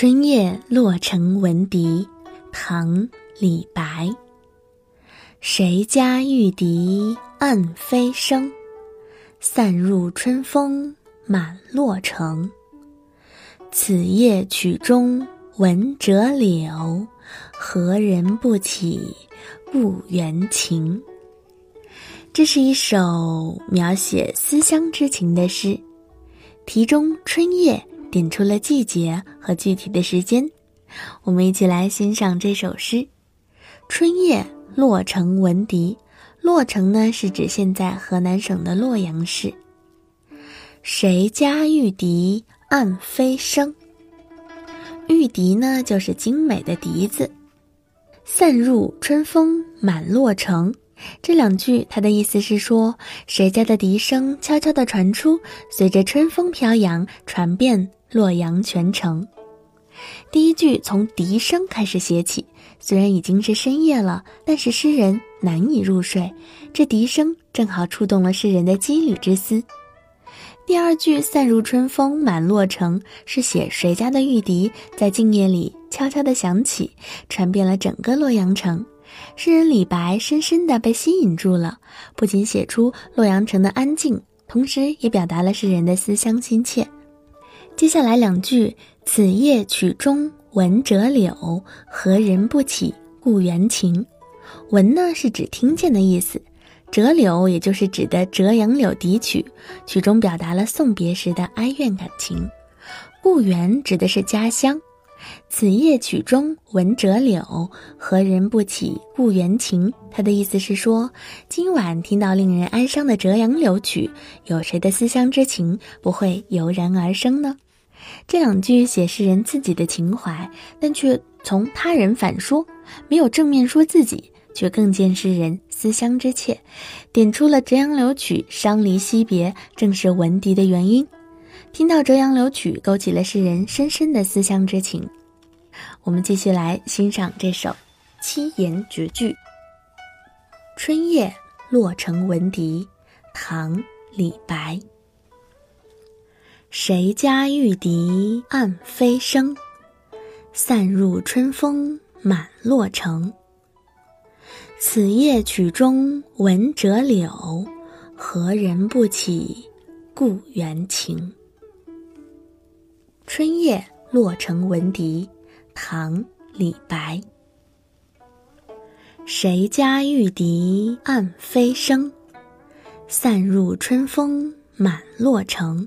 春夜洛城闻笛，唐·李白。谁家玉笛暗飞声，散入春风满洛城。此夜曲中闻折柳，何人不起故园情？这是一首描写思乡之情的诗，题中“春夜”。点出了季节和具体的时间，我们一起来欣赏这首诗。春夜洛城闻笛，洛城呢是指现在河南省的洛阳市。谁家玉笛暗飞声？玉笛呢就是精美的笛子。散入春风满洛城。这两句，它的意思是说，谁家的笛声悄悄地传出，随着春风飘扬，传遍洛阳全城。第一句从笛声开始写起，虽然已经是深夜了，但是诗人难以入睡，这笛声正好触动了诗人的羁旅之思。第二句“散入春风满洛城”是写谁家的玉笛在静夜里悄悄地响起，传遍了整个洛阳城。诗人李白深深地被吸引住了，不仅写出洛阳城的安静，同时也表达了诗人的思乡心切。接下来两句：“此夜曲中闻折柳，何人不起故园情？”“闻”呢是指听见的意思，“折柳”也就是指的《折杨柳笛曲》，曲中表达了送别时的哀怨感情。“故园”指的是家乡。此夜曲中闻折柳，何人不起故园情？他的意思是说，今晚听到令人哀伤的《折杨柳曲》，有谁的思乡之情不会油然而生呢？这两句写诗人自己的情怀，但却从他人反说，没有正面说自己，却更见诗人思乡之切，点出了《折杨柳曲》伤离惜别正是闻笛的原因。听到《折杨柳曲》，勾起了诗人深深的思乡之情。我们继续来欣赏这首七言绝句《春夜洛城闻笛》，唐·李白。谁家玉笛暗飞声，散入春风满洛城。此夜曲中闻折柳，何人不起故园情？春夜洛城闻笛。唐·李白。谁家玉笛暗飞声，散入春风满洛城。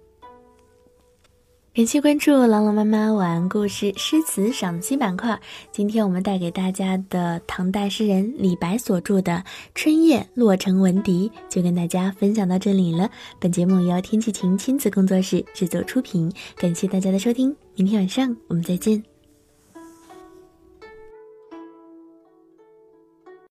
感谢关注朗朗妈妈晚安故事诗词赏析板块。今天我们带给大家的唐代诗人李白所著的《春夜洛城闻笛》，就跟大家分享到这里了。本节目由天气晴亲子工作室制作出品，感谢大家的收听。明天晚上我们再见。